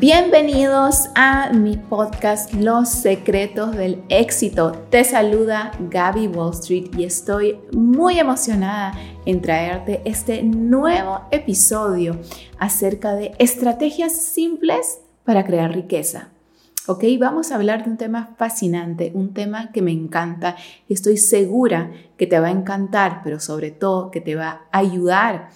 Bienvenidos a mi podcast Los secretos del éxito. Te saluda Gaby Wall Street y estoy muy emocionada en traerte este nuevo episodio acerca de estrategias simples para crear riqueza. Ok, vamos a hablar de un tema fascinante, un tema que me encanta y estoy segura que te va a encantar, pero sobre todo que te va a ayudar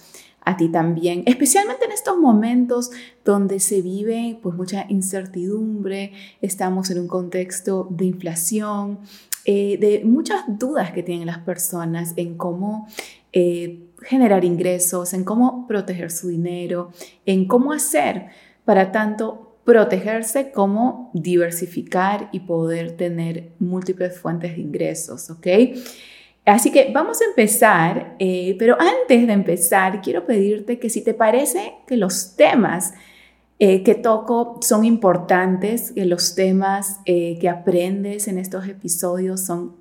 a ti también, especialmente en estos momentos donde se vive pues mucha incertidumbre, estamos en un contexto de inflación, eh, de muchas dudas que tienen las personas en cómo eh, generar ingresos, en cómo proteger su dinero, en cómo hacer para tanto protegerse como diversificar y poder tener múltiples fuentes de ingresos, ¿ok? Así que vamos a empezar, eh, pero antes de empezar, quiero pedirte que si te parece que los temas eh, que toco son importantes, que los temas eh, que aprendes en estos episodios son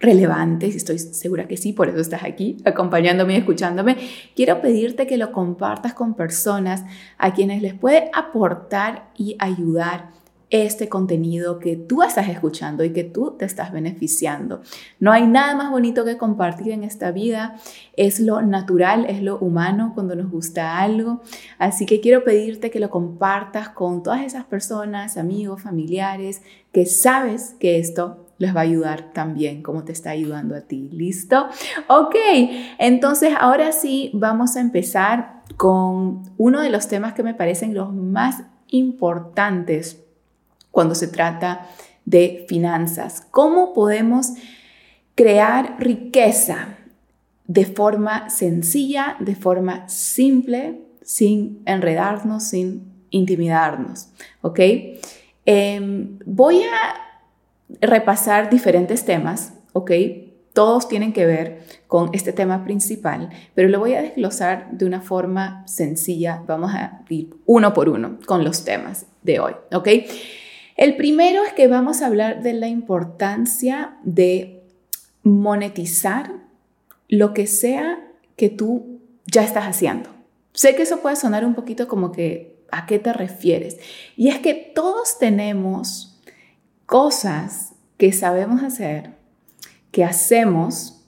relevantes, estoy segura que sí, por eso estás aquí acompañándome y escuchándome, quiero pedirte que lo compartas con personas a quienes les puede aportar y ayudar este contenido que tú estás escuchando y que tú te estás beneficiando. No hay nada más bonito que compartir en esta vida. Es lo natural, es lo humano cuando nos gusta algo. Así que quiero pedirte que lo compartas con todas esas personas, amigos, familiares, que sabes que esto les va a ayudar también como te está ayudando a ti. ¿Listo? Ok, entonces ahora sí vamos a empezar con uno de los temas que me parecen los más importantes cuando se trata de finanzas. ¿Cómo podemos crear riqueza de forma sencilla, de forma simple, sin enredarnos, sin intimidarnos? ¿Ok? Em, voy a repasar diferentes temas, ¿ok? Todos tienen que ver con este tema principal, pero lo voy a desglosar de una forma sencilla. Vamos a ir uno por uno con los temas de hoy, ¿ok? El primero es que vamos a hablar de la importancia de monetizar lo que sea que tú ya estás haciendo. Sé que eso puede sonar un poquito como que, ¿a qué te refieres? Y es que todos tenemos cosas que sabemos hacer, que hacemos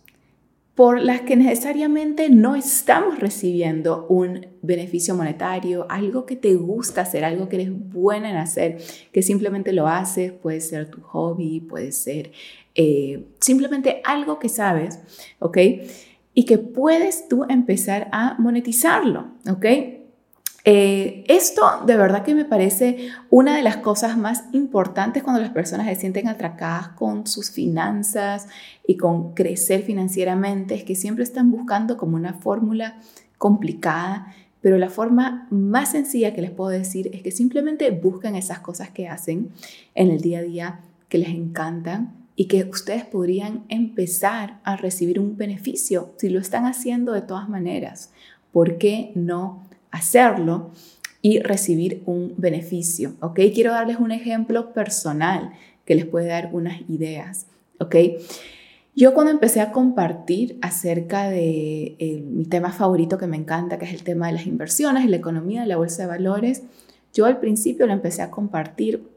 por las que necesariamente no estamos recibiendo un beneficio monetario, algo que te gusta hacer, algo que eres buena en hacer, que simplemente lo haces, puede ser tu hobby, puede ser eh, simplemente algo que sabes, ¿ok? Y que puedes tú empezar a monetizarlo, ¿ok? Eh, esto de verdad que me parece una de las cosas más importantes cuando las personas se sienten atracadas con sus finanzas y con crecer financieramente, es que siempre están buscando como una fórmula complicada, pero la forma más sencilla que les puedo decir es que simplemente buscan esas cosas que hacen en el día a día que les encantan y que ustedes podrían empezar a recibir un beneficio si lo están haciendo de todas maneras. ¿Por qué no? Hacerlo y recibir un beneficio, ¿ok? Quiero darles un ejemplo personal que les puede dar unas ideas, ¿ok? Yo cuando empecé a compartir acerca de eh, mi tema favorito que me encanta, que es el tema de las inversiones, la economía, la bolsa de valores, yo al principio lo empecé a compartir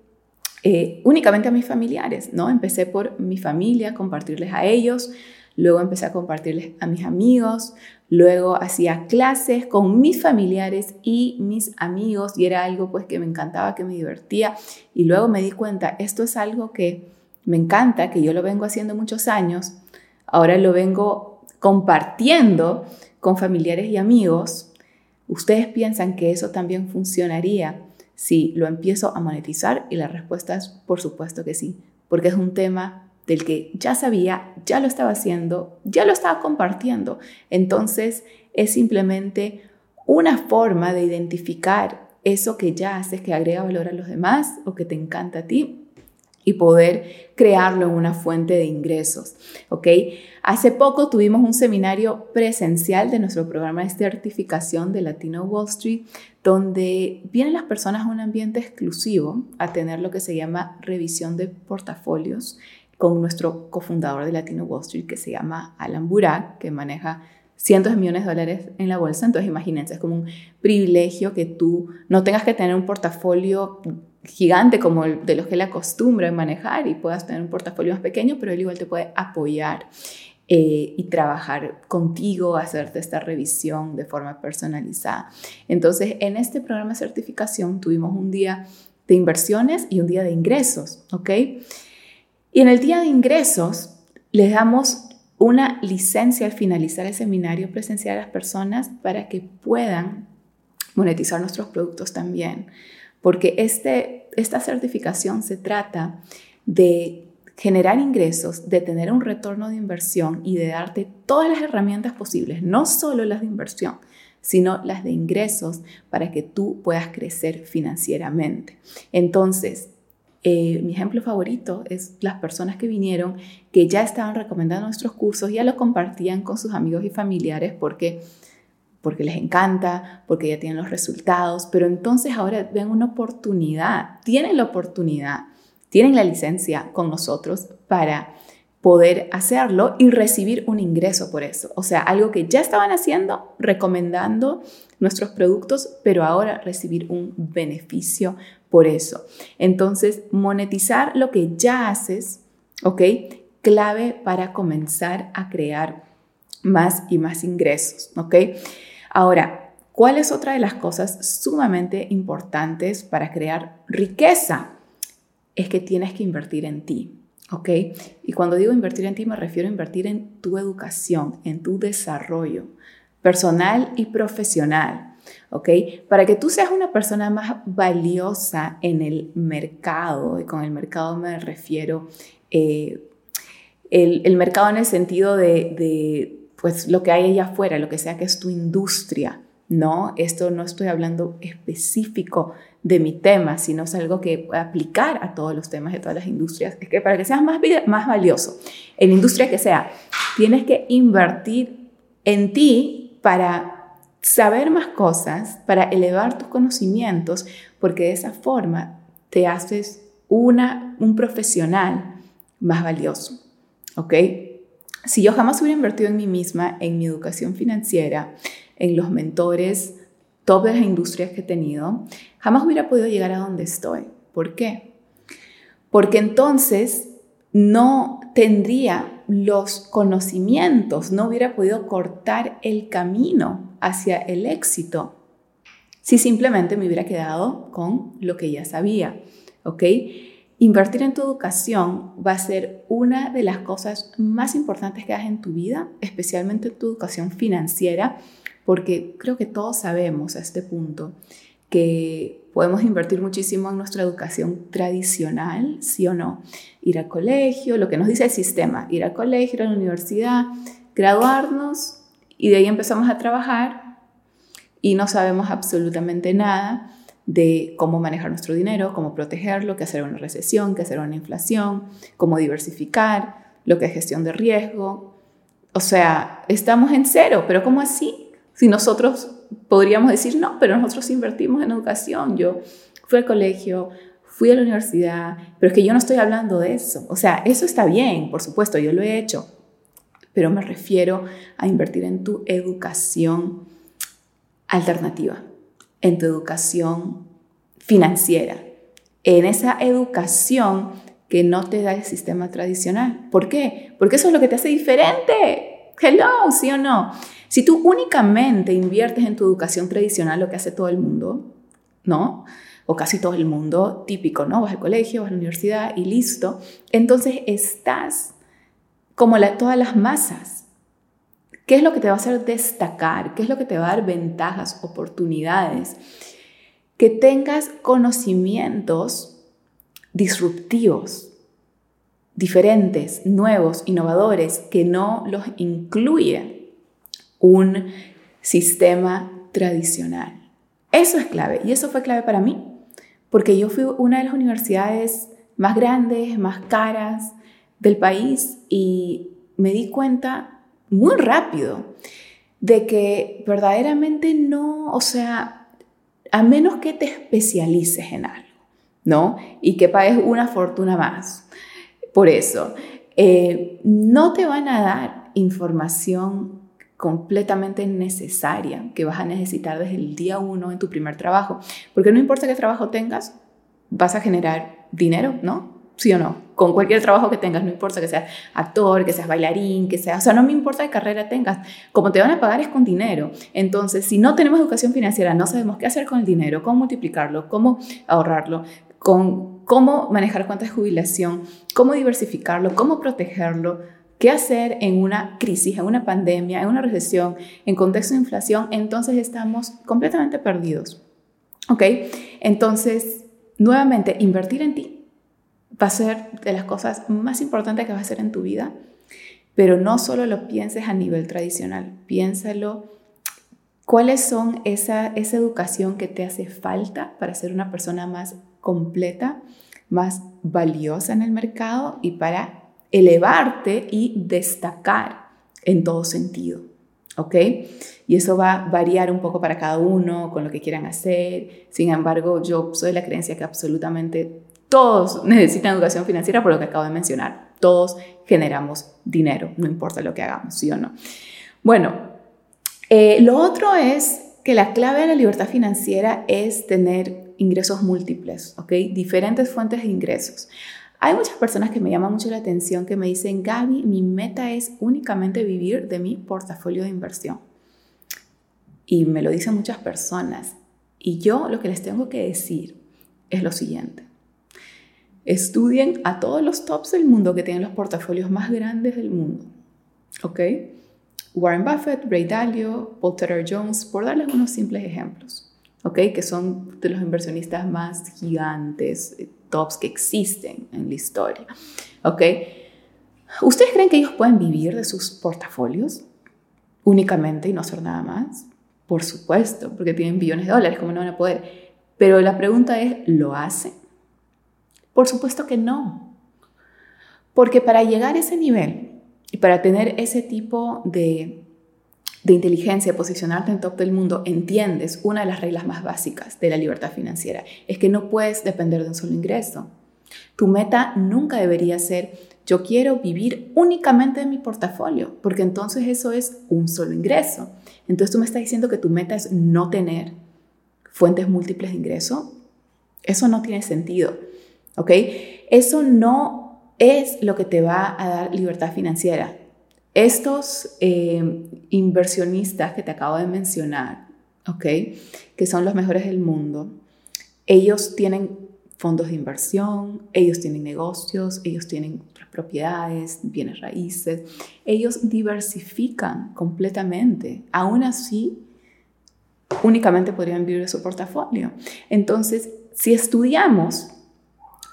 eh, únicamente a mis familiares, ¿no? Empecé por mi familia, compartirles a ellos, luego empecé a compartirles a mis amigos, luego hacía clases con mis familiares y mis amigos y era algo pues que me encantaba, que me divertía y luego me di cuenta, esto es algo que me encanta, que yo lo vengo haciendo muchos años, ahora lo vengo compartiendo con familiares y amigos. ¿Ustedes piensan que eso también funcionaría si lo empiezo a monetizar? Y la respuesta es por supuesto que sí, porque es un tema del que ya sabía, ya lo estaba haciendo, ya lo estaba compartiendo. Entonces es simplemente una forma de identificar eso que ya haces, que agrega valor a los demás o que te encanta a ti y poder crearlo en una fuente de ingresos, ¿ok? Hace poco tuvimos un seminario presencial de nuestro programa de certificación de Latino Wall Street, donde vienen las personas a un ambiente exclusivo a tener lo que se llama revisión de portafolios con nuestro cofundador de Latino Wall Street que se llama Alan Burak, que maneja cientos de millones de dólares en la bolsa. Entonces, imagínense, es como un privilegio que tú no tengas que tener un portafolio gigante como de los que le acostumbra manejar y puedas tener un portafolio más pequeño, pero él igual te puede apoyar eh, y trabajar contigo, hacerte esta revisión de forma personalizada. Entonces, en este programa de certificación tuvimos un día de inversiones y un día de ingresos, ¿ok? Y en el día de ingresos les damos una licencia al finalizar el seminario presencial a las personas para que puedan monetizar nuestros productos también. Porque este, esta certificación se trata de generar ingresos, de tener un retorno de inversión y de darte todas las herramientas posibles, no solo las de inversión, sino las de ingresos para que tú puedas crecer financieramente. Entonces, eh, mi ejemplo favorito es las personas que vinieron, que ya estaban recomendando nuestros cursos, ya lo compartían con sus amigos y familiares porque porque les encanta, porque ya tienen los resultados, pero entonces ahora ven una oportunidad, tienen la oportunidad, tienen la licencia con nosotros para poder hacerlo y recibir un ingreso por eso. O sea, algo que ya estaban haciendo, recomendando nuestros productos, pero ahora recibir un beneficio por eso. Entonces, monetizar lo que ya haces, ¿ok? Clave para comenzar a crear más y más ingresos, ¿ok? Ahora, ¿cuál es otra de las cosas sumamente importantes para crear riqueza? Es que tienes que invertir en ti. ¿ok? Y cuando digo invertir en ti me refiero a invertir en tu educación, en tu desarrollo personal y profesional, ¿ok? Para que tú seas una persona más valiosa en el mercado, y con el mercado me refiero eh, el, mercado en el sentido de, de, pues, lo que hay allá afuera, lo que sea que es tu industria, ¿no? Esto no estoy hablando específico de mi tema, sino es algo que puede aplicar a todos los temas de todas las industrias. Es que para que seas más, más valioso, en industria que sea, tienes que invertir en ti para saber más cosas, para elevar tus conocimientos, porque de esa forma te haces una, un profesional más valioso. ¿Ok? Si yo jamás hubiera invertido en mí misma, en mi educación financiera, en los mentores top de las industrias que he tenido, jamás hubiera podido llegar a donde estoy. ¿Por qué? Porque entonces no tendría los conocimientos, no hubiera podido cortar el camino hacia el éxito si simplemente me hubiera quedado con lo que ya sabía. Invertir en tu educación va a ser una de las cosas más importantes que hagas en tu vida, especialmente en tu educación financiera, porque creo que todos sabemos a este punto que podemos invertir muchísimo en nuestra educación tradicional, sí o no. Ir al colegio, lo que nos dice el sistema, ir al colegio, ir a la universidad, graduarnos y de ahí empezamos a trabajar y no sabemos absolutamente nada de cómo manejar nuestro dinero, cómo protegerlo, qué hacer una recesión, qué hacer una inflación, cómo diversificar, lo que es gestión de riesgo. O sea, estamos en cero, pero ¿cómo así? Si nosotros podríamos decir, no, pero nosotros invertimos en educación. Yo fui al colegio, fui a la universidad, pero es que yo no estoy hablando de eso. O sea, eso está bien, por supuesto, yo lo he hecho, pero me refiero a invertir en tu educación alternativa, en tu educación financiera, en esa educación que no te da el sistema tradicional. ¿Por qué? Porque eso es lo que te hace diferente. Hello, ¿sí o no? Si tú únicamente inviertes en tu educación tradicional, lo que hace todo el mundo, ¿no? O casi todo el mundo, típico, ¿no? Vas al colegio, vas a la universidad y listo. Entonces estás como todas las masas. ¿Qué es lo que te va a hacer destacar? ¿Qué es lo que te va a dar ventajas, oportunidades? Que tengas conocimientos disruptivos, diferentes, nuevos, innovadores, que no los incluyen un sistema tradicional. Eso es clave y eso fue clave para mí, porque yo fui una de las universidades más grandes, más caras del país y me di cuenta muy rápido de que verdaderamente no, o sea, a menos que te especialices en algo, ¿no? Y que pagues una fortuna más. Por eso, eh, no te van a dar información completamente necesaria que vas a necesitar desde el día uno en tu primer trabajo. Porque no importa qué trabajo tengas, vas a generar dinero, ¿no? ¿Sí o no? Con cualquier trabajo que tengas, no importa que seas actor, que seas bailarín, que seas, o sea, no me importa qué carrera tengas, como te van a pagar es con dinero. Entonces, si no tenemos educación financiera, no sabemos qué hacer con el dinero, cómo multiplicarlo, cómo ahorrarlo, con cómo manejar cuentas de jubilación, cómo diversificarlo, cómo protegerlo, qué hacer en una crisis, en una pandemia, en una recesión, en contexto de inflación, entonces estamos completamente perdidos. ¿Ok? Entonces, nuevamente, invertir en ti va a ser de las cosas más importantes que vas a hacer en tu vida, pero no solo lo pienses a nivel tradicional, piénsalo cuáles son esa, esa educación que te hace falta para ser una persona más completa, más valiosa en el mercado y para elevarte y destacar en todo sentido. ¿Ok? Y eso va a variar un poco para cada uno, con lo que quieran hacer. Sin embargo, yo soy la creencia que absolutamente todos necesitan educación financiera por lo que acabo de mencionar. Todos generamos dinero, no importa lo que hagamos, sí o no. Bueno, eh, lo otro es que la clave de la libertad financiera es tener ingresos múltiples, ¿ok? Diferentes fuentes de ingresos. Hay muchas personas que me llaman mucho la atención que me dicen, Gaby, mi meta es únicamente vivir de mi portafolio de inversión. Y me lo dicen muchas personas. Y yo lo que les tengo que decir es lo siguiente. Estudien a todos los tops del mundo que tienen los portafolios más grandes del mundo. ¿Ok? Warren Buffett, Ray Dalio, Paul Jones, por darles unos simples ejemplos. ¿Ok? Que son de los inversionistas más gigantes, eh, tops que existen en la historia. ¿Ok? ¿Ustedes creen que ellos pueden vivir de sus portafolios únicamente y no hacer nada más? Por supuesto, porque tienen billones de dólares, ¿cómo no van a poder? Pero la pregunta es, ¿lo hacen? Por supuesto que no. Porque para llegar a ese nivel y para tener ese tipo de, de inteligencia, posicionarte en top del mundo, entiendes una de las reglas más básicas de la libertad financiera. Es que no puedes depender de un solo ingreso. Tu meta nunca debería ser yo quiero vivir únicamente de mi portafolio, porque entonces eso es un solo ingreso. Entonces tú me estás diciendo que tu meta es no tener fuentes múltiples de ingreso. Eso no tiene sentido. ¿ok? Eso no es lo que te va a dar libertad financiera. Estos eh, inversionistas que te acabo de mencionar, ¿ok? Que son los mejores del mundo, ellos tienen fondos de inversión, ellos tienen negocios, ellos tienen propiedades, bienes raíces, ellos diversifican completamente. Aún así, únicamente podrían vivir de su portafolio. Entonces, si estudiamos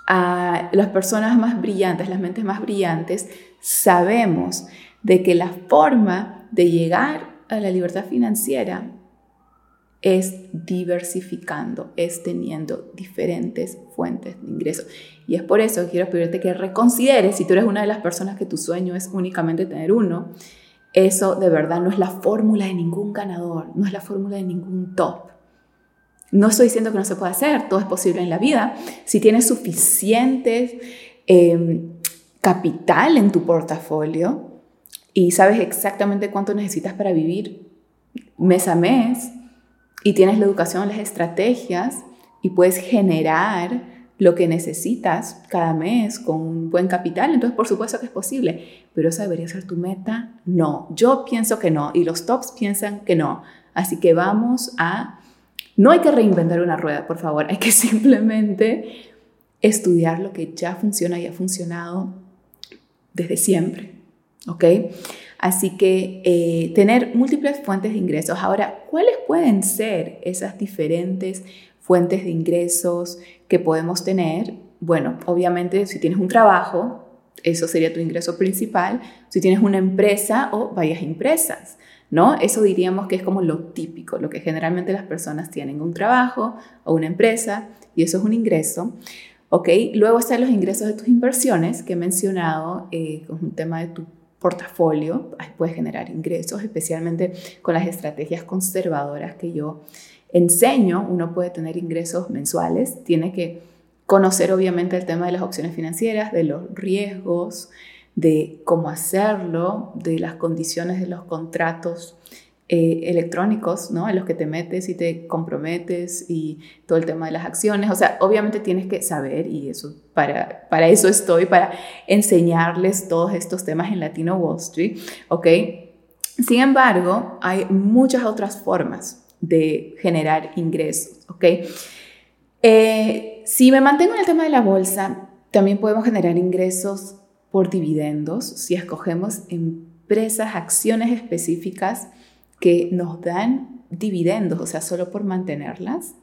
a las personas más brillantes, las mentes más brillantes, sabemos de que la forma de llegar a la libertad financiera es diversificando, es teniendo diferentes fuentes de ingresos. Y es por eso que quiero pedirte que reconsideres, si tú eres una de las personas que tu sueño es únicamente tener uno, eso de verdad no es la fórmula de ningún ganador, no es la fórmula de ningún top. No estoy diciendo que no se pueda hacer, todo es posible en la vida. Si tienes suficiente em, capital en tu portafolio y sabes exactamente cuánto necesitas para vivir mes a mes y tienes la educación, las estrategias y puedes generar lo que necesitas cada mes con un buen capital, entonces por supuesto que es posible, pero esa debería ser tu meta. No, yo pienso que no y los tops piensan que no. Así que vamos a no hay que reinventar una rueda, por favor, hay que simplemente estudiar lo que ya funciona y ha funcionado desde siempre, ¿ok? Así que eh, tener múltiples fuentes de ingresos. Ahora, ¿cuáles pueden ser esas diferentes fuentes de ingresos que podemos tener? Bueno, obviamente si tienes un trabajo, eso sería tu ingreso principal. Si tienes una empresa o varias empresas, ¿no? Eso diríamos que es como lo típico, lo que generalmente las personas tienen, un trabajo o una empresa y eso es un ingreso. ¿ok? Luego están los ingresos de tus inversiones que he mencionado, eh, un tema de tu portafolio, puedes generar ingresos, especialmente con las estrategias conservadoras que yo enseño, uno puede tener ingresos mensuales, tiene que conocer obviamente el tema de las opciones financieras, de los riesgos, de cómo hacerlo, de las condiciones de los contratos eh, electrónicos, ¿no? En los que te metes y te comprometes y todo el tema de las acciones. O sea, obviamente tienes que saber y eso, para, para eso estoy, para enseñarles todos estos temas en Latino Wall Street, ¿ok? Sin embargo, hay muchas otras formas de generar ingresos, ¿ok? Eh, si me mantengo en el tema de la bolsa, también podemos generar ingresos por dividendos si escogemos empresas, acciones específicas que nos dan dividendos, o sea, solo por mantenerlas.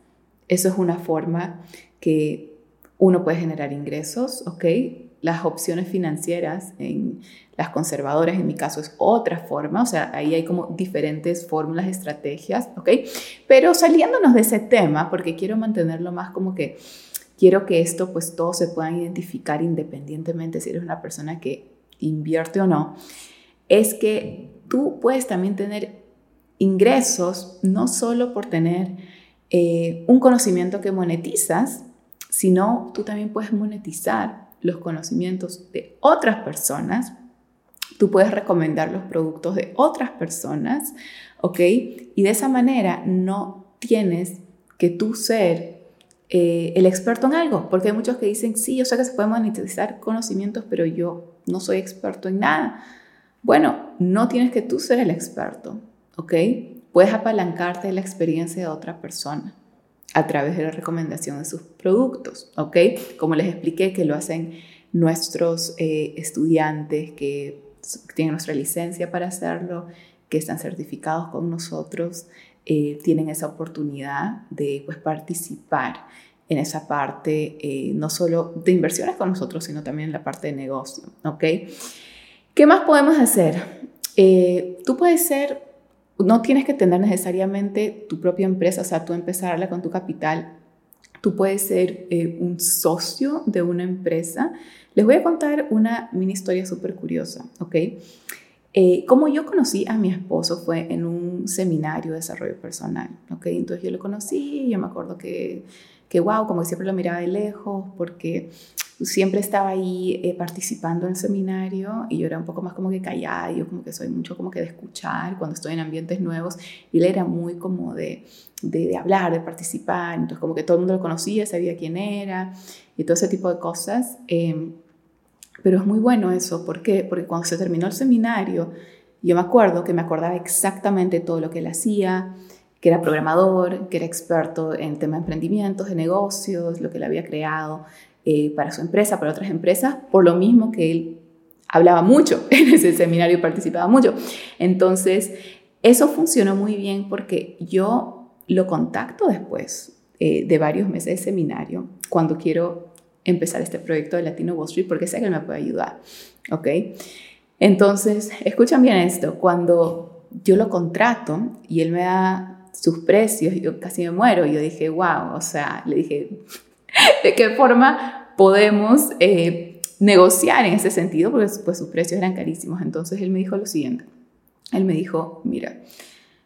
Eso es una forma que uno puede generar ingresos, ¿ok? Las opciones financieras en las conservadoras, en mi caso, es otra forma, o sea, ahí hay como diferentes fórmulas, estrategias, ¿ok? Pero saliéndonos de ese tema, porque quiero mantenerlo más como que quiero que esto, pues todos se puedan identificar independientemente si eres una persona que invierte o no, es que tú puedes también tener ingresos no solo por tener eh, un conocimiento que monetizas, sino tú también puedes monetizar los conocimientos de otras personas. Tú puedes recomendar los productos de otras personas, ¿ok? Y de esa manera no tienes que tú ser eh, el experto en algo, porque hay muchos que dicen, sí, yo sé que se pueden monetizar conocimientos, pero yo no soy experto en nada. Bueno, no tienes que tú ser el experto. ¿Ok? Puedes apalancarte de la experiencia de otra persona a través de la recomendación de sus productos, ¿ok? Como les expliqué que lo hacen nuestros eh, estudiantes que tienen nuestra licencia para hacerlo, que están certificados con nosotros, eh, tienen esa oportunidad de pues, participar en esa parte, eh, no solo de inversiones con nosotros, sino también en la parte de negocio, ¿ok? ¿Qué más podemos hacer? tú puedes ser no tienes que tener necesariamente tu propia empresa, o sea, tú empezarla con tu capital. Tú puedes ser eh, un socio de una empresa. Les voy a contar una mini historia súper curiosa, ¿ok? Eh, como yo conocí a mi esposo fue en un seminario de desarrollo personal, ¿ok? Entonces yo lo conocí, yo me acuerdo que, que wow, como siempre lo miraba de lejos, porque siempre estaba ahí eh, participando en el seminario y yo era un poco más como que callada, yo como que soy mucho como que de escuchar cuando estoy en ambientes nuevos y él era muy como de, de, hablar, de participar, entonces como que todo el mundo lo conocía, sabía quién era y todo ese tipo de cosas. Em, pero es muy bueno eso, ¿por qué? Porque cuando se terminó el seminario, yo me acuerdo que me acordaba exactamente todo lo que él hacía, que era programador, que era experto en temas de emprendimientos, de negocios, lo que él había creado, eh, para su empresa, para otras empresas, por lo mismo que él hablaba mucho en ese seminario participaba mucho. Entonces, eso funcionó muy bien porque yo lo contacto después eh, de varios meses de seminario cuando quiero empezar este proyecto de Latino Wall Street porque sé que él me puede ayudar. ¿Ok? Entonces, escuchan bien esto, cuando yo lo contrato y él me da sus precios, yo casi me muero, yo dije, wow, o sea, le dije, de qué forma podemos eh, negociar en ese sentido, porque pues, sus precios eran carísimos. Entonces él me dijo lo siguiente, él me dijo, mira,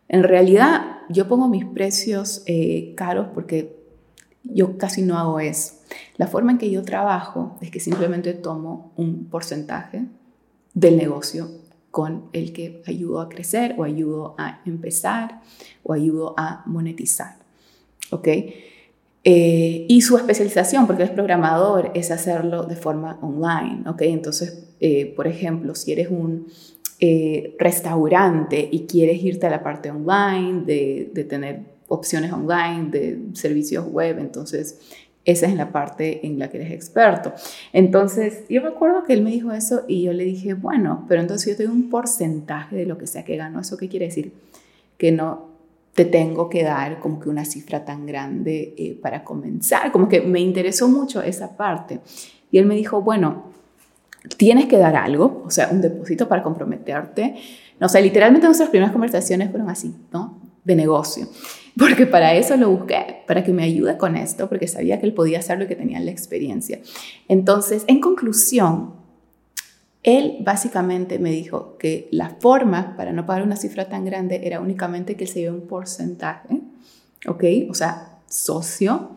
en realidad yo pongo mis precios eh, caros porque yo casi no hago eso. La forma en que yo trabajo es que simplemente tomo un porcentaje del negocio con el que ayudo a crecer o ayudo a empezar o ayudo a monetizar. ¿Ok? Eh, y su especialización, porque es programador, es hacerlo de forma online, ¿ok? Entonces, eh, por ejemplo, si eres un eh, restaurante y quieres irte a la parte online, de, de, tener opciones online, de servicios web, entonces esa es la parte en la que eres experto. Entonces, yo me acuerdo que él me dijo eso y yo le dije, bueno, pero entonces yo tengo un porcentaje de lo que sea que gano. ¿Eso qué quiere decir? Que no te tengo que dar como que una cifra tan grande eh, para comenzar. Como que me interesó mucho esa parte. Y él me dijo, bueno, tienes que dar algo, o sea, un depósito para comprometerte. No, o sea, literalmente nuestras primeras conversaciones fueron así, ¿no? De negocio. Porque para eso lo busqué, para que me ayude con esto, porque sabía que él podía hacerlo y que tenía la experiencia. Entonces, en conclusión, él básicamente me dijo que la forma para no pagar una cifra tan grande era únicamente que se lleve un porcentaje, ¿ok? O sea, socio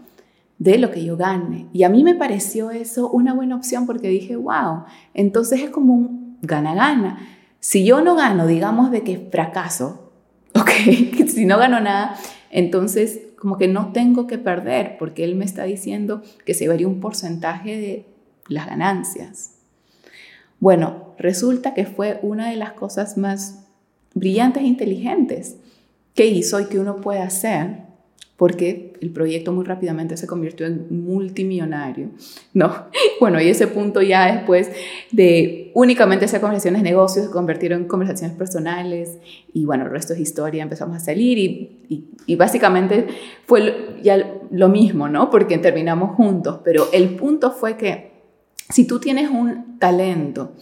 de lo que yo gane. Y a mí me pareció eso una buena opción porque dije, wow, entonces es como un gana-gana. Si yo no gano, digamos de que fracaso, ok, si no gano nada, entonces como que no tengo que perder porque él me está diciendo que se varía un porcentaje de las ganancias. Bueno, resulta que fue una de las cosas más brillantes e inteligentes que hizo y que uno puede hacer porque el proyecto muy rápidamente se convirtió en multimillonario, ¿no? Bueno, y ese punto ya después de únicamente hacer conversaciones de negocios, se convirtieron en conversaciones personales y bueno, el resto es historia, empezamos a salir y, y, básicamente fue ya lo mismo, ¿no? Porque terminamos juntos, pero el punto fue que si tú tienes un talento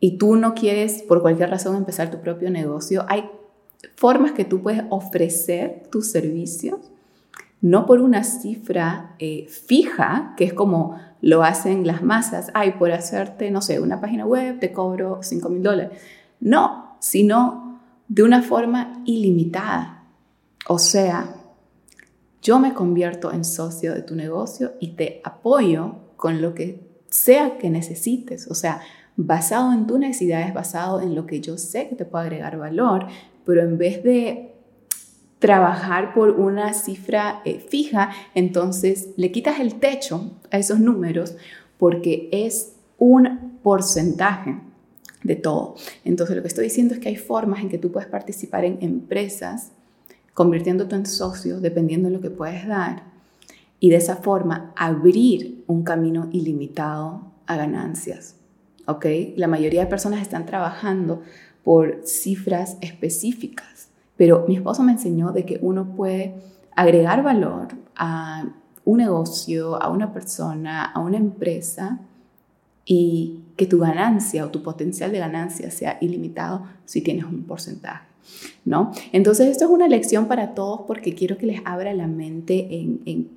y tú no quieres por cualquier razón empezar tu propio negocio, hay formas que tú puedes ofrecer tus servicios no por una cifra eh, fija, que es como lo hacen las masas, ay, por hacerte, no sé, una página web te cobro 5 mil dólares. No, sino de una forma ilimitada. O sea, yo me convierto en socio de tu negocio y te apoyo con lo que sea que necesites. O sea, basado en tus necesidades, basado en lo que yo sé que te puede agregar valor, pero en vez de trabajar por una cifra eh, fija, entonces le quitas el techo a esos números porque es un porcentaje de todo. Entonces lo que estoy diciendo es que hay formas en que tú puedes participar en empresas convirtiéndote en socio dependiendo de lo que puedes dar y de esa forma abrir un camino ilimitado a ganancias. ¿Ok? La mayoría de personas están trabajando por cifras específicas pero mi esposo me enseñó de que uno puede agregar valor a un negocio, a una persona, a una empresa y que tu ganancia o tu potencial de ganancia sea ilimitado si tienes un porcentaje. ¿No? Entonces, esto es una lección para todos porque quiero que les abra la mente en, en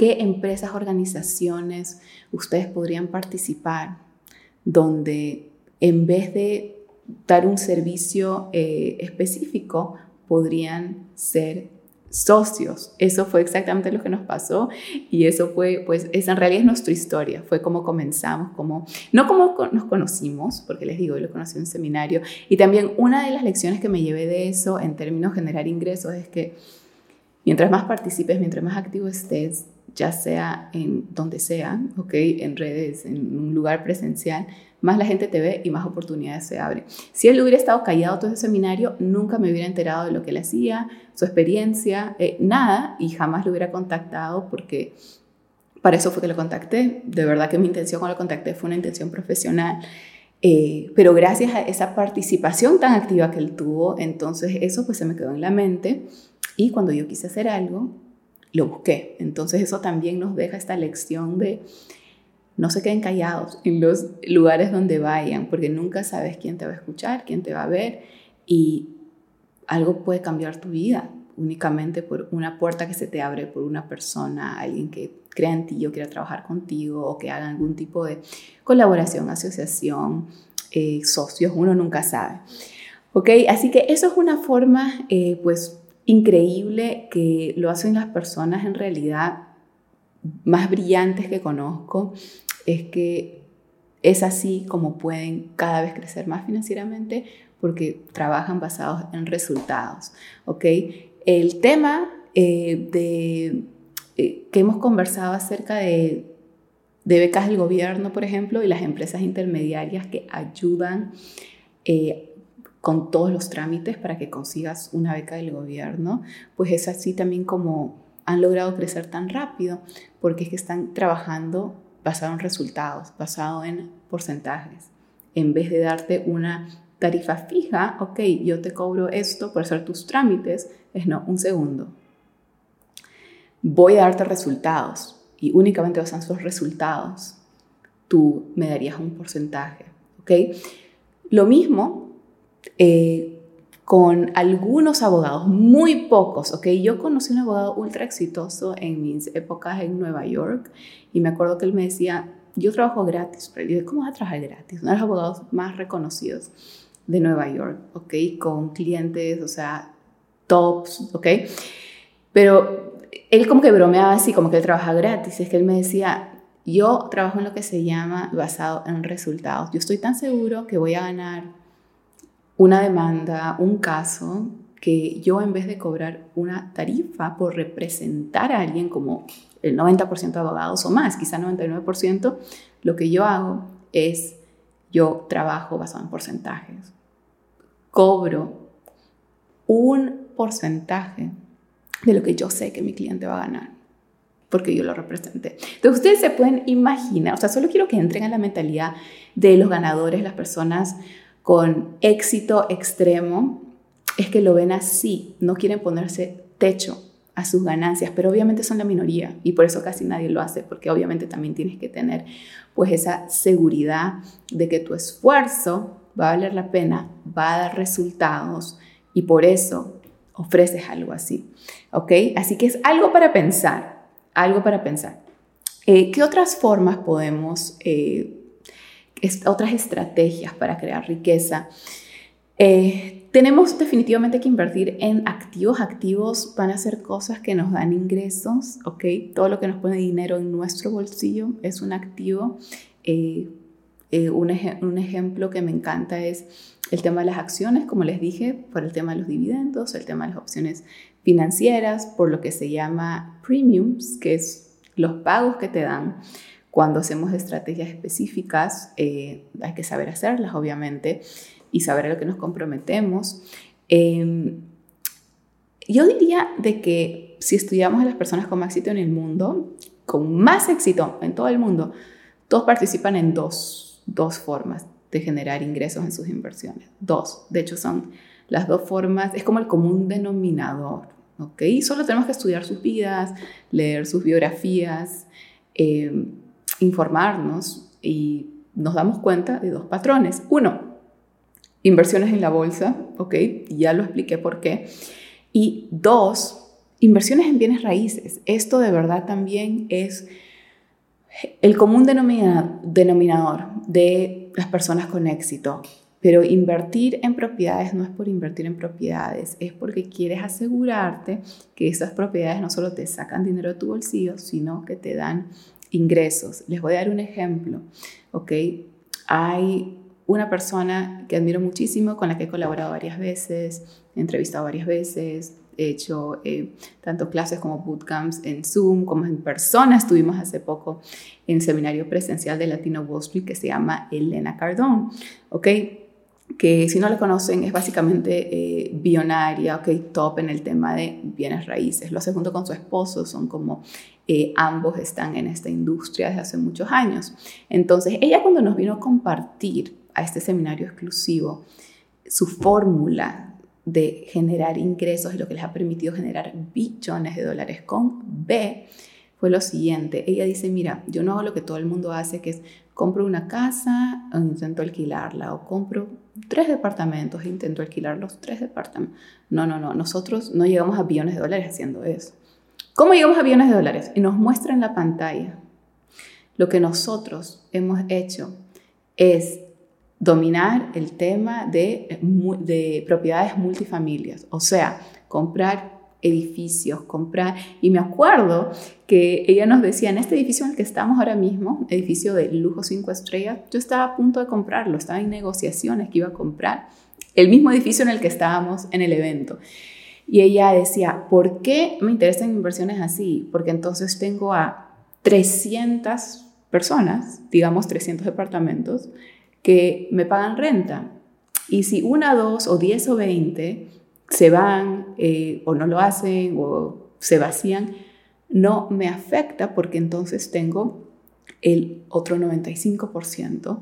qué empresas, organizaciones ustedes podrían participar, donde en vez de dar un servicio eh, específico, podrían ser socios. Eso fue exactamente lo que nos pasó y eso fue, pues, esa en realidad es nuestra historia. Fue como comenzamos, como, no como nos conocimos, porque les digo, yo lo conocí en un seminario. Y también una de las lecciones que me llevé de eso en términos de generar ingresos es que mientras más participes, mientras más activo estés, ya sea en donde sea, ¿ok? En redes, en un lugar presencial, más la gente te ve y más oportunidades se abren. Si él hubiera estado callado todo ese seminario, nunca me hubiera enterado de lo que él hacía, su experiencia, eh, nada, y jamás lo hubiera contactado porque para eso fue que lo contacté. De verdad que mi intención cuando lo contacté fue una intención profesional. Eh, pero gracias a esa participación tan activa que él tuvo, entonces eso pues se me quedó en la mente y cuando yo quise hacer algo, lo busqué. Entonces eso también nos deja esta lección de no se queden callados en los lugares donde vayan, porque nunca sabes quién te va a escuchar, quién te va a ver y algo puede cambiar tu vida únicamente por una puerta que se te abre por una persona, alguien que crea en ti o quiera trabajar contigo o que haga algún tipo de colaboración, asociación, eh, socios, uno nunca sabe. ¿Ok? Así que eso es una forma, eh, pues, increíble que lo hacen las personas en realidad más brillantes que conozco es que es así como pueden cada vez crecer más financieramente porque trabajan basados en resultados. ¿ok? El tema eh, de, eh, que hemos conversado acerca de, becas del gobierno, por ejemplo, y las empresas intermediarias que ayudan eh, con todos los trámites para que consigas una beca del gobierno, pues es así también como han logrado crecer tan rápido, porque es que están trabajando basado en resultados, basado en porcentajes. En vez de darte una tarifa fija, ok, yo te cobro esto por hacer tus trámites, es no, un segundo. Voy a darte resultados y únicamente basado en esos resultados, tú me darías un porcentaje, ok. Lo mismo eh, con algunos abogados, muy pocos, ¿ok? Yo conocí un abogado ultra exitoso en mis épocas en Nueva York y me acuerdo que él me decía, yo trabajo gratis, pero yo, ¿cómo vas a trabajar gratis? Uno de los abogados más reconocidos de Nueva York, ¿ok? Con clientes, o sea, tops, ¿ok? Pero él como que bromeaba así, como que él trabaja gratis, es que él me decía, yo trabajo en lo que se llama basado en resultados. Yo estoy tan seguro que voy a ganar una demanda, un caso, que yo en vez de cobrar una tarifa por representar a alguien como el 90% de abogados o más, quizá 99%, lo que yo hago es yo trabajo basado en porcentajes. Cobro un porcentaje de lo que yo sé que mi cliente va a ganar, porque yo lo representé. Entonces ustedes se pueden imaginar, o sea, solo quiero que entren en la mentalidad de los ganadores, las personas con éxito extremo, es que lo ven así, no quieren ponerse techo a sus ganancias, pero obviamente son la minoría y por eso casi nadie lo hace, porque obviamente también tienes que tener pues esa seguridad de que tu esfuerzo va a valer la pena, va a dar resultados y por eso ofreces algo así, ¿ok? Así que es algo para pensar, algo para pensar. Eh, ¿Qué otras formas podemos, eh, otras estrategias para crear riqueza? Eh, tenemos definitivamente que invertir en activos. Activos van a ser cosas que nos dan ingresos, ¿ok? Todo lo que nos pone dinero en nuestro bolsillo es un activo. Eh, eh, un, un, ejemplo que me encanta es el tema de las acciones, como les dije, por el tema de los dividendos, el tema de las opciones financieras, por lo que se llama premiums, que es los pagos que te dan cuando hacemos estrategias específicas. hay que saber hacerlas, obviamente y saber a lo que nos comprometemos. Em, yo diría de que si estudiamos a las personas con más éxito en el mundo, con más éxito en todo el mundo, todos participan en dos, dos formas de generar ingresos en sus inversiones. Dos, de hecho son las dos formas, es como el común denominador, ¿ok? Solo tenemos que estudiar sus vidas, leer sus biografías, em, informarnos y nos damos cuenta de dos patrones. Uno, inversiones en la bolsa, ¿ok? Ya lo expliqué por qué. Y dos, inversiones en bienes raíces. Esto de verdad también es el común denominador de las personas con éxito. Pero invertir en propiedades no es por invertir en propiedades, es porque quieres asegurarte que esas propiedades no solo te sacan dinero de tu bolsillo, sino que te dan ingresos. Les voy a dar un ejemplo, ¿ok? Hay una persona que admiro muchísimo, con la que he colaborado varias veces, he entrevistado varias veces, he hecho eh, tanto clases como bootcamps en Zoom, como en persona. Estuvimos hace poco en seminario presencial de Latino Wall Street que se llama Elena Cardón, ¿ok? Que si no la conocen es básicamente eh, billonaria, ¿ok? Top en el tema de bienes raíces. Lo hace junto con su esposo, son como eh, ambos están en esta industria desde hace muchos años. Entonces, ella cuando nos vino a compartir a este seminario exclusivo, su fórmula de generar ingresos y lo que les ha permitido generar billones de dólares con B fue lo siguiente. Ella dice, mira, yo no hago lo que todo el mundo hace, que es compro una casa o intento alquilarla, o compro tres departamentos e intento alquilar los tres departamentos. No, no, no, nosotros no llegamos a billones de dólares haciendo eso. ¿Cómo llegamos a de dólares? Y nos muestra en la pantalla. Lo que nosotros hemos hecho es dominar el tema de, de propiedades multifamilias, o sea, comprar edificios, comprar. Y me acuerdo que ella nos decía, en este edificio en el que estamos ahora mismo, edificio de lujo 5 estrellas, yo estaba a punto de comprarlo, estaba en negociaciones que iba a comprar el mismo edificio en el que estábamos en el evento. Y ella decía, ¿por qué me interesan inversiones así? Porque entonces tengo a 300 personas, digamos 300 departamentos, que me pagan renta. Y si una, dos o diez o veinte se van eh, o no lo hacen o se vacían, no me afecta porque entonces tengo el otro 95%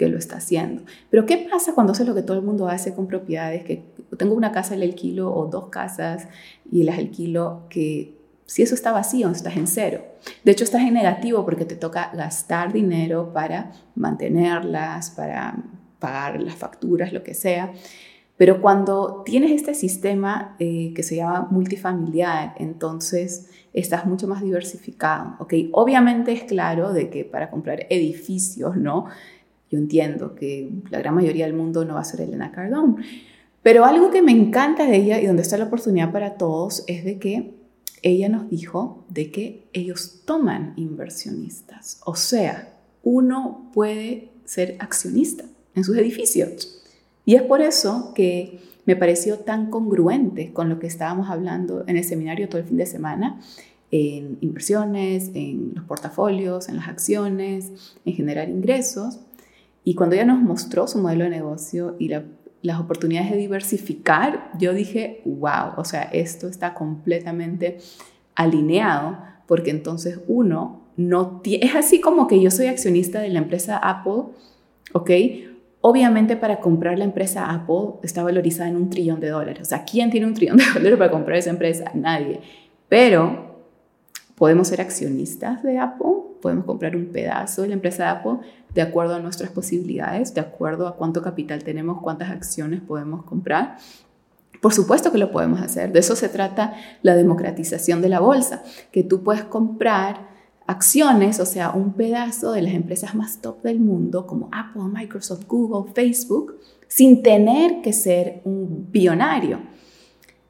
que lo está haciendo. Pero ¿qué pasa cuando haces lo que todo el mundo hace con propiedades? Que tengo una casa, el alquilo o dos casas y las alquilo que si eso está vacío, estás en cero. De hecho, estás en negativo porque te toca gastar dinero para mantenerlas, para pagar las facturas, lo que sea. Pero cuando tienes este sistema eh, que se llama multifamiliar, entonces estás mucho más diversificado. ¿okay? Obviamente es claro de que para comprar edificios, ¿no? Yo entiendo que la gran mayoría del mundo no va a ser Elena Cardone. Pero algo que me encanta de ella y donde está la oportunidad para todos es de que ella nos dijo de que ellos toman inversionistas. O sea, uno puede ser accionista en sus edificios. Y es por eso que me pareció tan congruente con lo que estábamos hablando en el seminario todo el fin de semana, en inversiones, en los portafolios, en las acciones, en generar ingresos. Y cuando ella nos mostró su modelo de negocio y las oportunidades de diversificar, yo dije, wow, o sea, esto está completamente alineado porque entonces uno no es así como que yo soy accionista de la empresa Apple, ¿ok? Obviamente para comprar la empresa Apple está valorizada en un trillón de dólares. O sea, ¿quién tiene un trillón de dólares para comprar esa empresa? Nadie. Pero podemos ser accionistas de Apple, podemos comprar un pedazo de la empresa de Apple de acuerdo a nuestras posibilidades, de acuerdo a cuánto capital tenemos, cuántas acciones podemos comprar. Por supuesto que lo podemos hacer. De eso se trata la democratización de la bolsa, que tú puedes comprar acciones, o sea, un pedazo de las empresas más top del mundo, como Apple, Microsoft, Google, Facebook, sin tener que ser un billonario.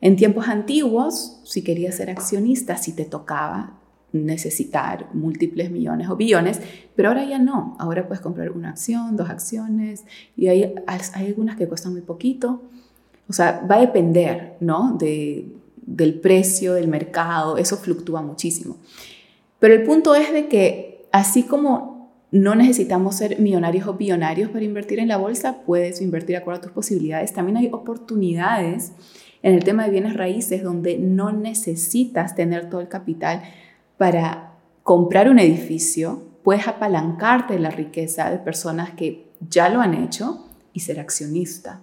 En tiempos antiguos, si querías ser accionista, si te tocaba necesitar múltiples millones o billones, pero ahora ya no. Ahora puedes comprar una acción, dos acciones, y hay, hay algunas que cuestan muy poquito. O sea, va a depender, ¿no? De, del precio, del mercado, eso fluctúa muchísimo. Pero el punto es de que así como no necesitamos ser millonarios o billonarios para invertir en la bolsa, puedes invertir acuerdo a tus posibilidades. También hay oportunidades en el tema de bienes raíces donde no necesitas tener todo el capital para comprar un edificio, puedes apalancarte la riqueza de personas que ya lo han hecho y ser accionista.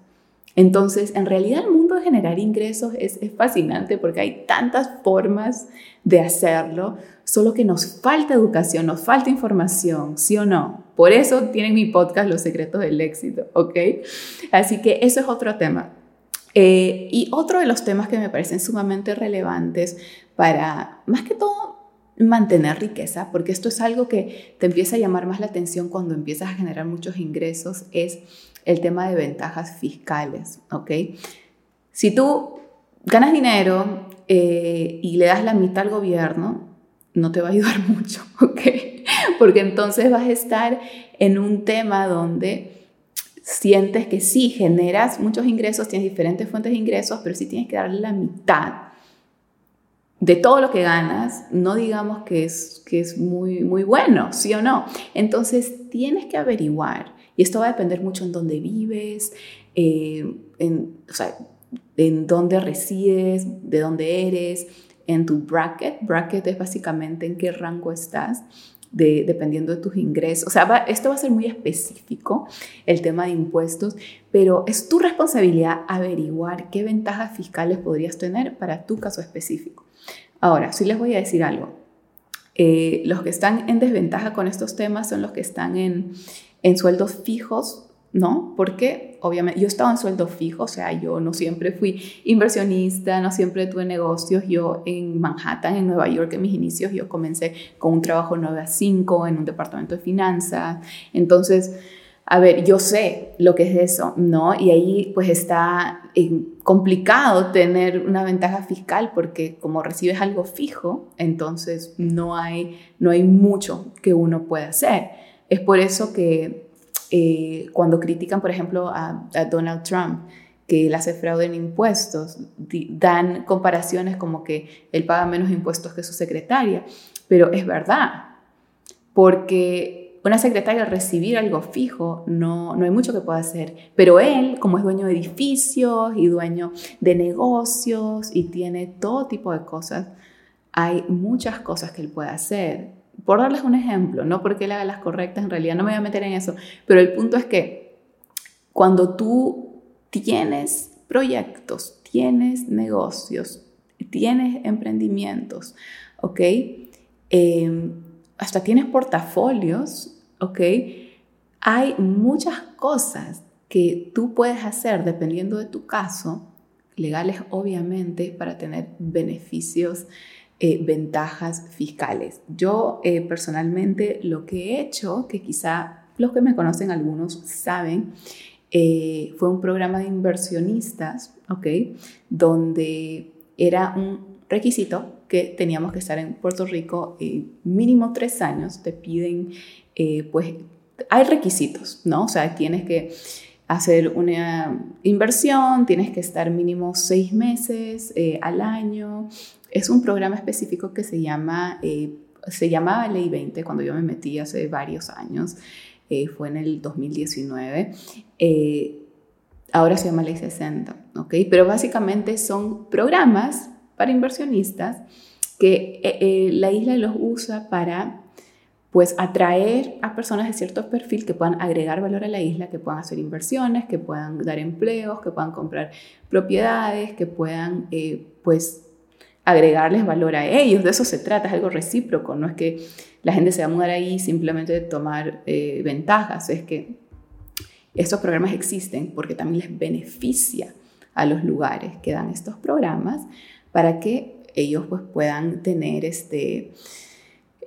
Entonces, en realidad el mundo de generar ingresos es, es, fascinante porque hay tantas formas de hacerlo, solo que nos falta educación, nos falta información, ¿sí o no? Por eso tienen mi podcast Los secretos del éxito, ¿ok? Así que eso es otro tema. Eh, y otro de los temas que me parecen sumamente relevantes para, más que todo, mantener riqueza, porque esto es algo que te empieza a llamar más la atención cuando empiezas a generar muchos ingresos, es el tema de ventajas fiscales, ¿ok? Si tú ganas dinero eh, y le das la mitad al gobierno, no te va a ayudar mucho, ¿ok? Porque entonces vas a estar en un tema donde sientes que sí, generas muchos ingresos, tienes diferentes fuentes de ingresos, pero si tienes que darle la mitad de todo lo que ganas, no digamos que es, que es muy, muy bueno, sí o no. Entonces tienes que averiguar y esto va a depender mucho en dónde vives, eh, en, o sea, en dónde resides, de dónde eres, en tu bracket. Bracket es básicamente en qué rango estás. De, dependiendo de tus ingresos. O sea, esto va a ser muy específico, el tema de impuestos, pero es tu responsabilidad averiguar qué ventajas fiscales podrías tener para tu caso específico. Ahora, sí les voy a decir algo. Eh, los que están en desventaja con estos temas son los que están en, en sueldos fijos, ¿no? Porque obviamente yo estaba en sueldo fijo, o sea, yo no siempre fui inversionista, no siempre tuve negocios. Yo en Manhattan, en Nueva York, en mis inicios, yo comencé con un trabajo 9 a 5 en un departamento de finanzas. Entonces, a ver, yo sé lo que es eso, ¿no? Y ahí pues está eh, complicado tener una ventaja fiscal porque como recibes algo fijo, entonces no hay, no hay mucho que uno pueda hacer. Es por eso que eh, cuando critican, por ejemplo, a, Donald Trump, que él hace fraude en impuestos, dan comparaciones como que él paga menos impuestos que su secretaria, pero es verdad, porque una secretaria recibir algo fijo no, no hay mucho que pueda hacer, pero él, como es dueño de edificios y dueño de negocios y tiene todo tipo de cosas, hay muchas cosas que él puede hacer por darles un ejemplo, no porque él haga las correctas, en realidad no me voy a meter en eso, pero el punto es que cuando tú tienes proyectos, tienes negocios, tienes emprendimientos, ¿ok? Em, hasta tienes portafolios, ¿ok? Hay muchas cosas que tú puedes hacer dependiendo de tu caso, legales obviamente, para tener beneficios eh, ventajas fiscales. Yo eh, personalmente lo que he hecho, que quizá los que me conocen algunos saben, eh, fue un programa de inversionistas, ¿ok? Donde era un requisito que teníamos que estar en Puerto Rico mínimo tres años. Te piden, pues, hay requisitos, ¿no? O sea, tienes que hacer una inversión, tienes que estar mínimo seis meses eh, al año. Es un programa específico que se llama, se llamaba Ley 20 cuando yo me metí hace varios años. fue en el 2019 ahora se llama Ley 60, ¿ok? Pero básicamente son programas para inversionistas que eh, eh, la isla los usa para pues atraer a personas de cierto perfil que puedan agregar valor a la isla, que puedan hacer inversiones, que puedan dar empleos, que puedan comprar propiedades, que puedan eh, pues agregarles valor a ellos. De eso se trata, es algo recíproco, no es que la gente se va a mudar ahí simplemente de tomar ventajas, es que estos programas existen porque también les beneficia a los lugares que dan estos programas para que ellos pues, puedan tener este,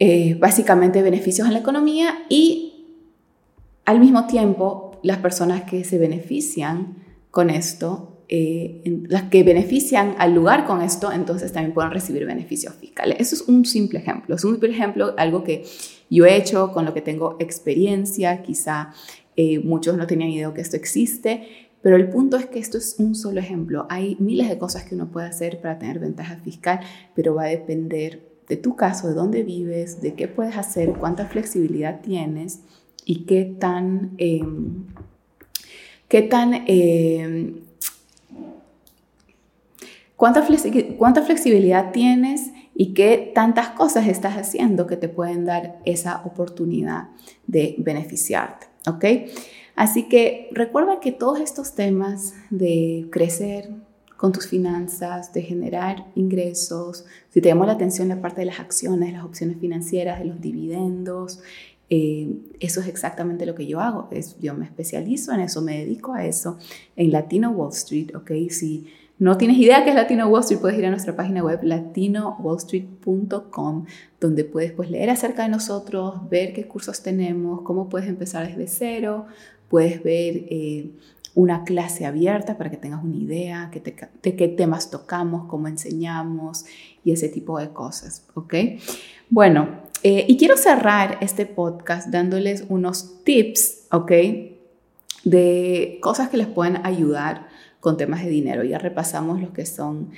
eh, básicamente beneficios en la economía y al mismo tiempo las personas que se benefician con esto, eh, las que benefician al lugar con esto, entonces también pueden recibir beneficios fiscales. Eso es un simple ejemplo, es un simple ejemplo, algo que yo he hecho, con lo que tengo experiencia, quizá eh, muchos no tenían idea que esto existe, pero el punto es que esto es un solo ejemplo. Hay miles de cosas que uno puede hacer para tener ventaja fiscal, pero va a depender de tu caso, de dónde vives, de qué puedes hacer, cuánta flexibilidad tienes y qué tan, em, qué tan em, cuánta, cuánta flexibilidad tienes y qué tantas cosas estás haciendo que te pueden dar esa oportunidad de beneficiarte. ¿ok? Así que recuerda que todos estos temas de crecer con tus finanzas, de generar ingresos, si te llamó la atención la parte de las acciones, las opciones financieras, de los dividendos, eh, eso es exactamente lo que yo hago. Es, yo me especializo en eso, me dedico a eso en Latino Wall Street, ¿ok? Si no tienes idea qué es Latino Wall Street, puedes ir a nuestra página web latinowallstreet.com, donde puedes pues, leer acerca de nosotros, ver qué cursos tenemos, cómo puedes empezar desde cero, puedes ver eh, una clase abierta para que tengas una idea de qué temas tocamos, cómo enseñamos y ese tipo de cosas. Bueno, eh, y quiero cerrar este podcast dándoles unos tips. De cosas que les pueden ayudar con temas de dinero. Ya repasamos lo que son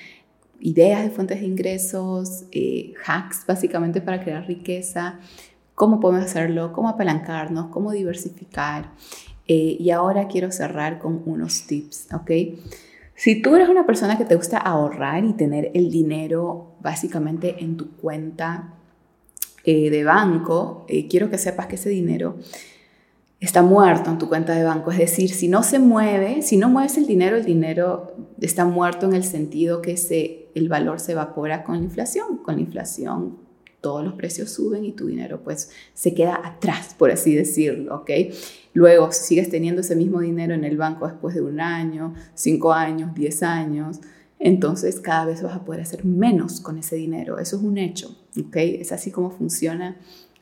ideas de fuentes de ingresos, eh, hacks básicamente para crear riqueza, cómo podemos hacerlo, cómo apalancarnos, cómo diversificar. Eh, y ahora quiero cerrar con unos tips, ¿ok? Si tú eres una persona que te gusta ahorrar y tener el dinero básicamente en tu cuenta eh, de banco, quiero que sepas que ese dinero está muerto en tu cuenta de banco. Es decir, si no se mueve, si no mueves el dinero, el dinero está muerto en el sentido que se, el valor se evapora con la inflación. Con la inflación todos los precios suben y tu dinero pues se queda atrás, por así decirlo, ¿ok? Luego, si sigues teniendo ese mismo dinero en el banco después de un año, cinco años, diez años, entonces cada vez vas a poder hacer menos con ese dinero. Eso es un hecho, ¿ok? Es así como funciona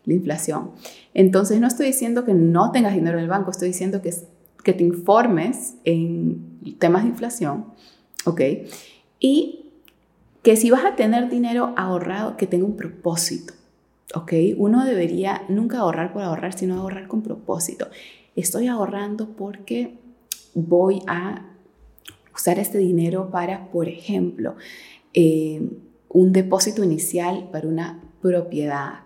la inflación. Entonces no estoy diciendo que no tengas dinero en el banco, estoy diciendo que, que te informes en temas de inflación, ¿ok? Y que si vas a tener dinero ahorrado, que tenga un propósito, ¿ok? Uno debería nunca ahorrar por ahorrar, sino ahorrar con propósito. Estoy ahorrando porque voy a usar este dinero para, por ejemplo, eh, un depósito inicial para una propiedad,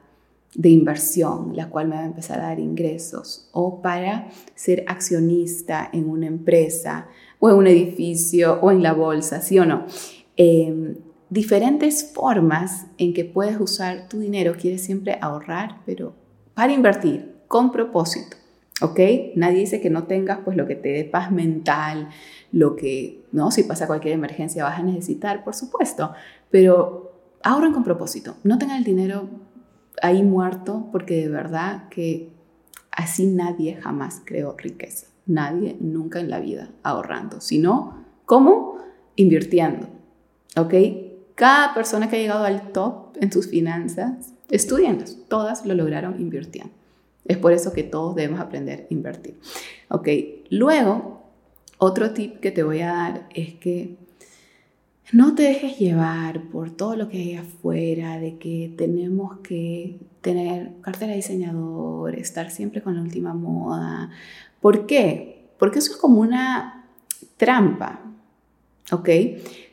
de inversión, la cual me va a empezar a dar ingresos, o para ser accionista en una empresa, o en un edificio, o en la bolsa, ¿sí o no? Em, diferentes formas en que puedes usar tu dinero. Quieres siempre ahorrar, pero para invertir, con propósito. ¿Ok? Nadie dice que no tengas pues lo que te dé paz mental, lo que, ¿no? Si pasa cualquier emergencia vas a necesitar, por supuesto, pero ahorren con propósito. No tengan el dinero ahí muerto porque de verdad que así nadie jamás creó riqueza. Nadie nunca en la vida ahorrando, sino ¿cómo? Invirtiendo. ¿Ok? Cada persona que ha llegado al top en sus finanzas, estudianlas, todas lo lograron invirtiendo. Es por eso que todos debemos aprender a invertir. ¿Ok? Luego, otro tip que te voy a dar es que no te dejes llevar por todo lo que hay afuera, de que tenemos que tener cartera de diseñador, estar siempre con la última moda. ¿Por qué? Porque eso es como una trampa, ¿ok?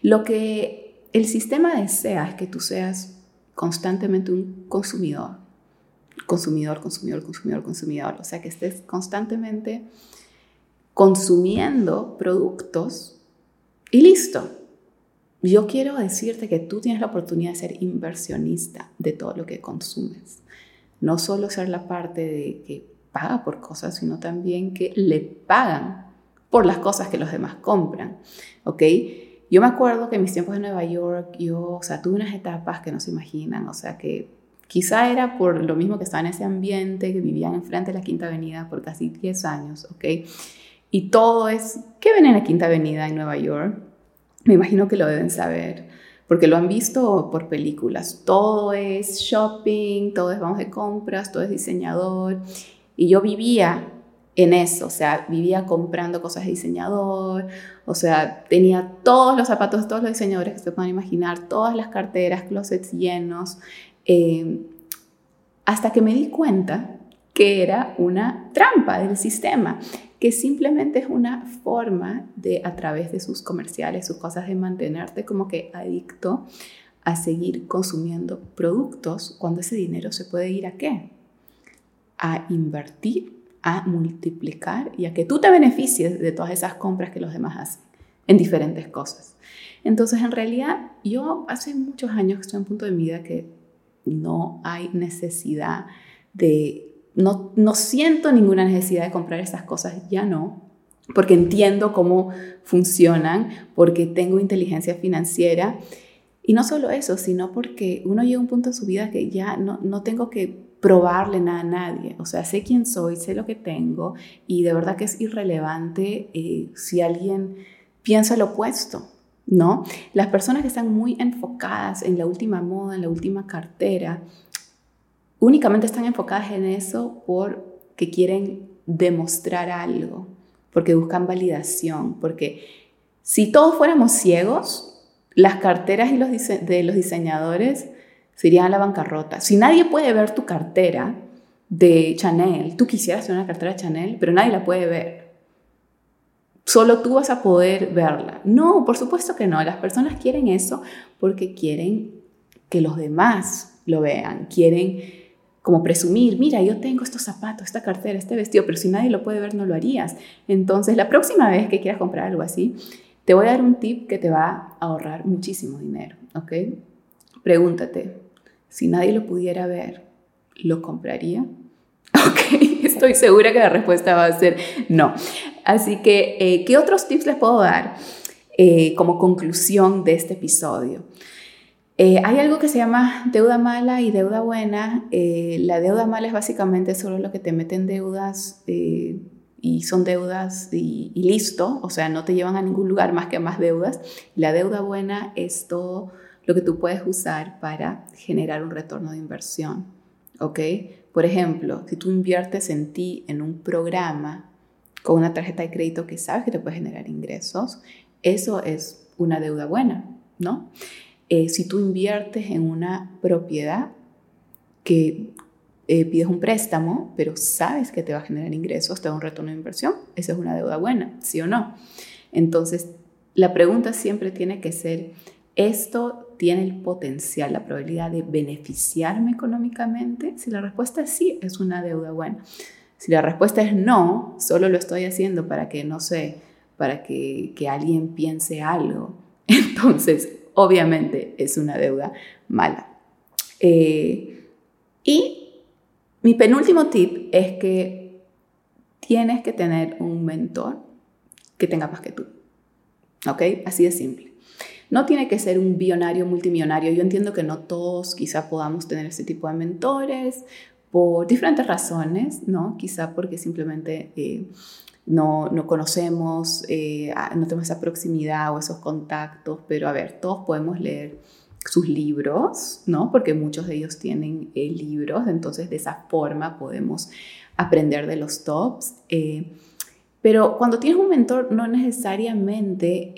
Lo que el sistema desea es que tú seas constantemente un consumidor, consumidor, consumidor, consumidor, consumidor, o sea, que estés constantemente consumiendo productos y listo. Yo quiero decirte que tú tienes la oportunidad de ser inversionista de todo lo que consumes. No solo ser la parte de que paga por cosas, sino también que le pagan por las cosas que los demás compran. ¿Ok? Yo me acuerdo que en mis tiempos en Nueva York, yo, o sea, tuve unas etapas que no se imaginan, o sea, que quizá era por lo mismo que estaba en ese ambiente, que vivían enfrente de la Quinta Avenida por casi 10 años, ¿ok? Y todo es, ¿qué ven en la Quinta Avenida en Nueva York? Me imagino que lo deben saber, porque lo han visto por películas. Todo es shopping, todo es vamos de compras, todo es diseñador. Y yo vivía en eso, o sea, vivía comprando cosas de diseñador, o sea, tenía todos los zapatos todos los diseñadores que se puedan imaginar, todas las carteras, closets llenos, eh, hasta que me di cuenta que era una trampa del sistema que simplemente es una forma de, a través de sus comerciales, sus cosas, de mantenerte como que adicto a seguir consumiendo productos cuando ese dinero se puede ir a qué? A invertir, a multiplicar y a que tú te beneficies de todas esas compras que los demás hacen en diferentes cosas. Entonces, en realidad, yo hace muchos años que estoy en un punto de mi vida que no hay necesidad de no, no siento ninguna necesidad de comprar esas cosas, ya no, porque entiendo cómo funcionan, porque tengo inteligencia financiera. Y no solo eso, sino porque uno llega a un punto en su vida que ya no, no tengo que probarle nada a nadie. O sea, sé quién soy, sé lo que tengo y de verdad que es irrelevante eh, si alguien piensa lo opuesto. ¿No? Las personas que están muy enfocadas en la última moda, en la última cartera, únicamente están enfocadas en eso porque quieren demostrar algo, porque buscan validación, porque si todos fuéramos ciegos, las carteras y los de los diseñadores serían a la bancarrota. Si nadie puede ver tu cartera de Chanel, tú quisieras tener una cartera de Chanel, pero nadie la puede ver. Solo tú vas a poder verla. No, por supuesto que no. Las personas quieren eso porque quieren que los demás lo vean, quieren como presumir, mira, yo tengo estos zapatos, esta cartera, este vestido, pero si nadie lo puede ver, no lo harías. Entonces, la próxima vez que quieras comprar algo así, te voy a dar un tip que te va a ahorrar muchísimo dinero, ¿ok? Pregúntate, si nadie lo pudiera ver, ¿lo compraría? Ok, estoy segura que la respuesta va a ser no. Así que, eh, ¿qué otros tips les puedo dar eh, como conclusión de este episodio? Eh, hay algo que se llama deuda mala y deuda buena. Eh, la deuda mala es básicamente solo lo que te meten deudas y son deudas y, listo, o sea, no te llevan a ningún lugar más que más deudas. La deuda buena es todo lo que tú puedes usar para generar un retorno de inversión, ¿ok? Por ejemplo, si tú inviertes en ti en un programa con una tarjeta de crédito que sabes que te puede generar ingresos, eso es una deuda buena, ¿no? Eh, si tú inviertes en una propiedad que eh, pides un préstamo, pero sabes que te va a generar ingresos, te da un retorno de inversión, esa es una deuda buena, ¿sí o no? Entonces, la pregunta siempre tiene que ser, ¿esto tiene el potencial, la probabilidad de beneficiarme económicamente? Si la respuesta es sí, es una deuda buena. Si la respuesta es no, solo lo estoy haciendo para que, no sé, para que, que alguien piense algo, entonces obviamente es una deuda mala. Eh, y mi penúltimo tip es que tienes que tener un mentor que tenga más que tú. ¿Ok? Así de simple. No tiene que ser un billonario, multimillonario. Yo entiendo que no todos quizá podamos tener ese tipo de mentores por diferentes razones, ¿no? Quizá porque simplemente eh, no, no conocemos, eh, no tenemos esa proximidad o esos contactos, pero a ver, todos podemos leer sus libros, ¿no? Porque muchos de ellos tienen eh, libros, entonces de esa forma podemos aprender de los tops. Pero cuando tienes un mentor, no necesariamente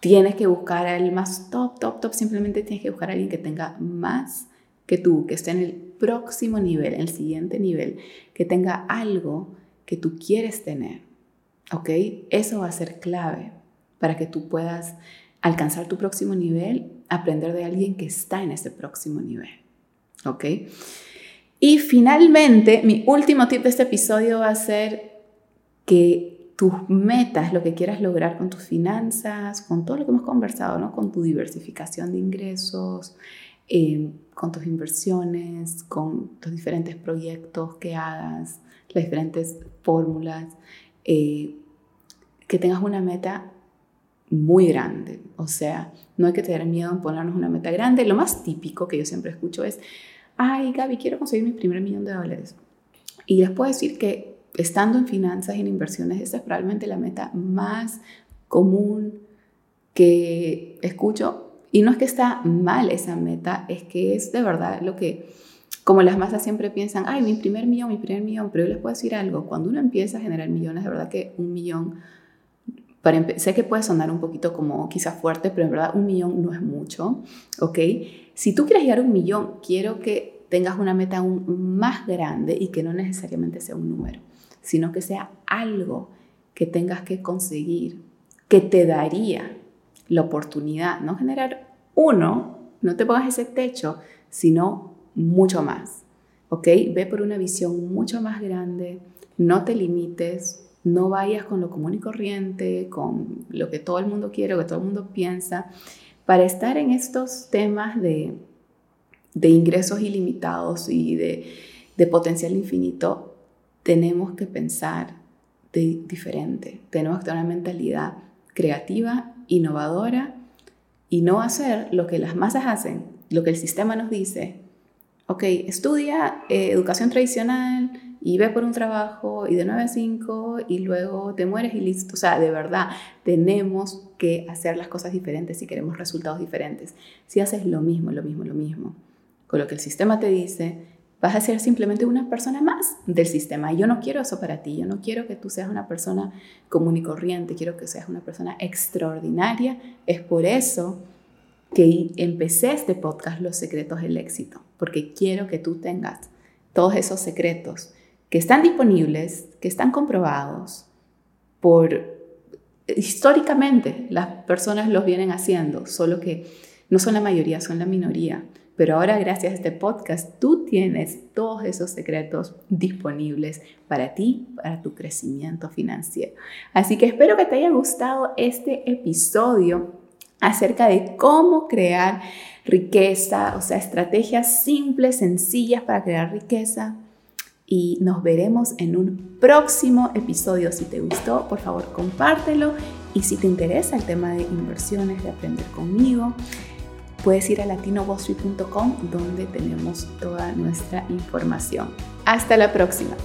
tienes que buscar al más top, top, top. Simplemente tienes que buscar a alguien que tenga más que tú, que esté en el próximo nivel, en el siguiente nivel, que tenga algo que tú quieres tener. ¿Ok? Eso va a ser clave para que tú puedas alcanzar tu próximo nivel, aprender de alguien que está en ese próximo nivel. ¿Ok? Y finalmente, mi último tip de este episodio va a ser que tus metas, lo que quieras lograr con tus finanzas, con todo lo que hemos conversado, ¿no? Con tu diversificación de ingresos, eh, con tus inversiones, con tus diferentes proyectos que hagas, las diferentes fórmulas, eh, que tengas una meta muy grande. O sea, no hay que tener miedo en ponernos una meta grande. Lo más típico que yo siempre escucho es, ay Gaby, quiero conseguir mi primer millón de dólares. Y les puedo decir que estando en finanzas y en inversiones, esa es probablemente la meta más común que escucho. Y no es que está mal esa meta, es que es de verdad lo que, como las masas siempre piensan, ay, mi primer millón, mi primer millón, pero yo les puedo decir algo, cuando uno empieza a generar millones, de verdad que un millón sé que puede sonar un poquito como quizás fuerte, pero en verdad un millón no es mucho, ¿ok? Si tú quieres llegar a un millón, quiero que tengas una meta aún más grande y que no necesariamente sea un número, sino que sea algo que tengas que conseguir, que te daría la oportunidad, no generar uno, no te pongas ese techo, sino mucho más, ¿ok? Ve por una visión mucho más grande, no te limites, no vayas con lo común y corriente, con lo que todo el mundo quiere, lo que todo el mundo piensa. Para estar en estos temas de, ingresos ilimitados y de, potencial infinito, tenemos que pensar de diferente. Tenemos que tener una mentalidad creativa, innovadora y no hacer lo que las masas hacen, lo que el sistema nos dice. Ok, estudia eh, educación tradicional, y ve por un trabajo y de 9 a 5 y luego te mueres y listo. O sea, de verdad, tenemos que hacer las cosas diferentes si queremos resultados diferentes. Si haces lo mismo, lo mismo, lo mismo, con lo que el sistema te dice, vas a ser simplemente una persona más del sistema. Yo no quiero eso para ti. Yo no quiero que tú seas una persona común y corriente. Quiero que seas una persona extraordinaria. Es por eso que empecé este podcast, Los Secretos del Éxito, porque quiero que tú tengas todos esos secretos que están disponibles, que están comprobados por históricamente las personas los vienen haciendo, solo que no son la mayoría, son la minoría. Pero ahora gracias a este podcast tú tienes todos esos secretos disponibles para ti, para tu crecimiento financiero. Así que espero que te haya gustado este episodio acerca de cómo crear riqueza, o sea, estrategias simples, sencillas para crear riqueza y nos veremos en un próximo episodio. Si te gustó, por favor, compártelo y si te interesa el tema de inversiones, de aprender conmigo, puedes ir a latinowallstreet.com donde tenemos toda nuestra información. Hasta la próxima.